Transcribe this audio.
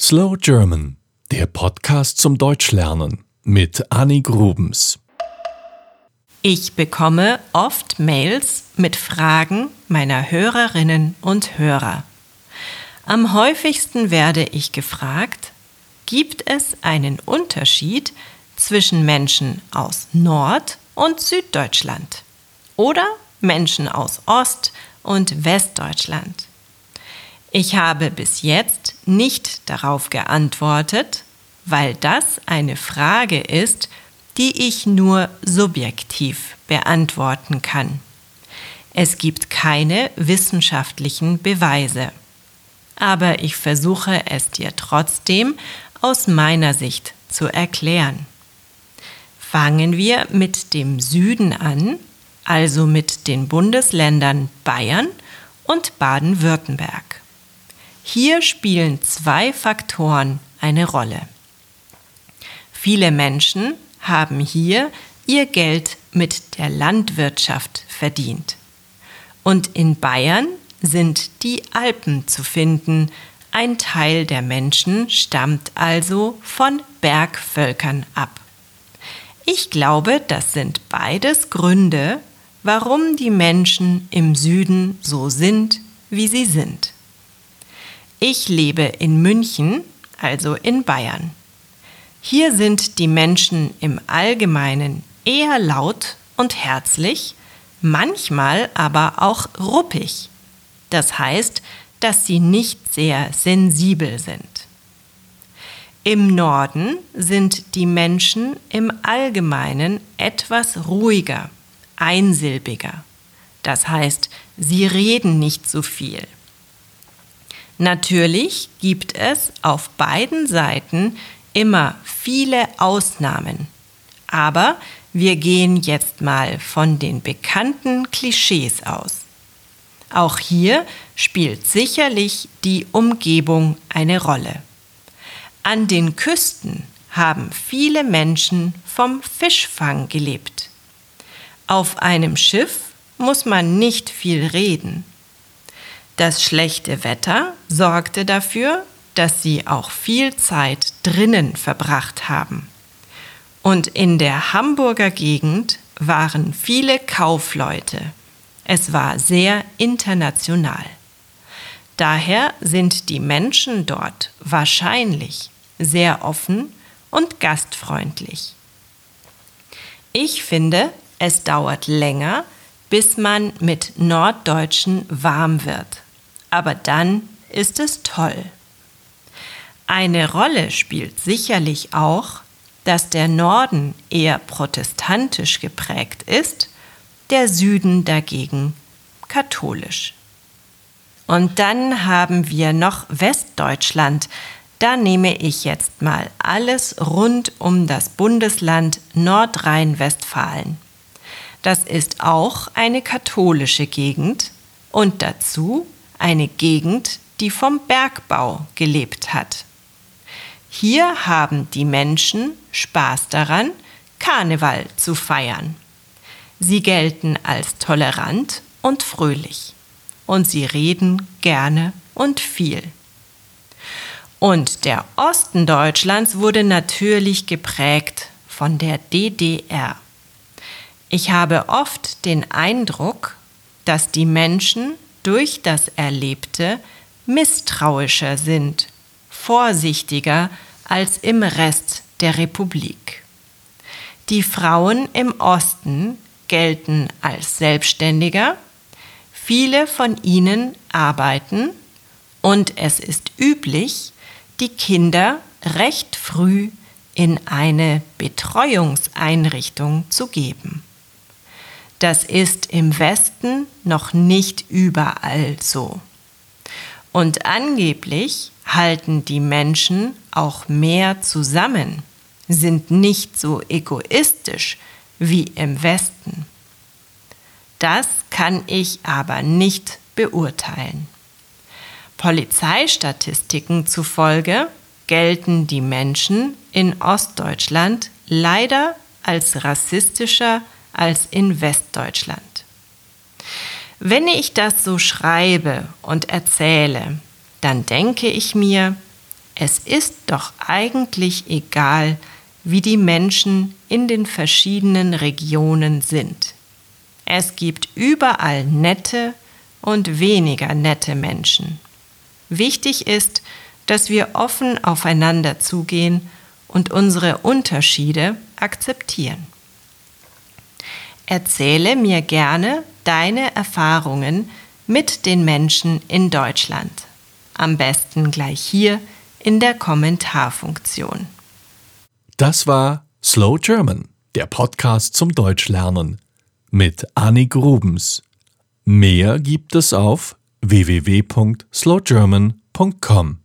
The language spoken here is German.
Slow German, der Podcast zum Deutschlernen mit Annie Grubens. Ich bekomme oft Mails mit Fragen meiner Hörerinnen und Hörer. Am häufigsten werde ich gefragt, gibt es einen Unterschied zwischen Menschen aus Nord- und Süddeutschland oder Menschen aus Ost- und Westdeutschland? Ich habe bis jetzt nicht darauf geantwortet, weil das eine Frage ist, die ich nur subjektiv beantworten kann. Es gibt keine wissenschaftlichen Beweise. Aber ich versuche es dir trotzdem aus meiner Sicht zu erklären. Fangen wir mit dem Süden an, also mit den Bundesländern Bayern und Baden-Württemberg. Hier spielen zwei Faktoren eine Rolle. Viele Menschen haben hier ihr Geld mit der Landwirtschaft verdient. Und in Bayern sind die Alpen zu finden. Ein Teil der Menschen stammt also von Bergvölkern ab. Ich glaube, das sind beides Gründe, warum die Menschen im Süden so sind, wie sie sind. Ich lebe in München, also in Bayern. Hier sind die Menschen im Allgemeinen eher laut und herzlich, manchmal aber auch ruppig. Das heißt, dass sie nicht sehr sensibel sind. Im Norden sind die Menschen im Allgemeinen etwas ruhiger, einsilbiger. Das heißt, sie reden nicht so viel. Natürlich gibt es auf beiden Seiten immer viele Ausnahmen. Aber wir gehen jetzt mal von den bekannten Klischees aus. Auch hier spielt sicherlich die Umgebung eine Rolle. An den Küsten haben viele Menschen vom Fischfang gelebt. Auf einem Schiff muss man nicht viel reden. Das schlechte Wetter sorgte dafür, dass sie auch viel Zeit drinnen verbracht haben. Und in der Hamburger Gegend waren viele Kaufleute. Es war sehr international. Daher sind die Menschen dort wahrscheinlich sehr offen und gastfreundlich. Ich finde, es dauert länger, bis man mit Norddeutschen warm wird aber dann ist es toll. Eine Rolle spielt sicherlich auch, dass der Norden eher protestantisch geprägt ist, der Süden dagegen katholisch. Und dann haben wir noch Westdeutschland. Da nehme ich jetzt mal alles rund um das Bundesland Nordrhein-Westfalen. Das ist auch eine katholische Gegend und dazu eine Gegend, die vom Bergbau gelebt hat. Hier haben die Menschen Spaß daran, Karneval zu feiern. Sie gelten als tolerant und fröhlich. Und sie reden gerne und viel. Und der Osten Deutschlands wurde natürlich geprägt von der DDR. Ich habe oft den Eindruck, dass die Menschen durch das Erlebte misstrauischer sind, vorsichtiger als im Rest der Republik. Die Frauen im Osten gelten als Selbstständiger, viele von ihnen arbeiten und es ist üblich, die Kinder recht früh in eine Betreuungseinrichtung zu geben. Das ist im Westen noch nicht überall so. Und angeblich halten die Menschen auch mehr zusammen, sind nicht so egoistisch wie im Westen. Das kann ich aber nicht beurteilen. Polizeistatistiken zufolge gelten die Menschen in Ostdeutschland leider als rassistischer als in Westdeutschland. Wenn ich das so schreibe und erzähle, dann denke ich mir, Es ist doch eigentlich egal, wie die Menschen in den verschiedenen Regionen sind. Es gibt überall nette und weniger nette Menschen. Wichtig ist, dass wir offen aufeinander zugehen und unsere Unterschiede akzeptieren. Erzähle mir gerne deine Erfahrungen mit den Menschen in Deutschland. Am besten gleich hier in der Kommentarfunktion. Das war Slow German, der Podcast zum Deutschlernen mit Annik Rubens. Mehr gibt es auf www.slowgerman.com.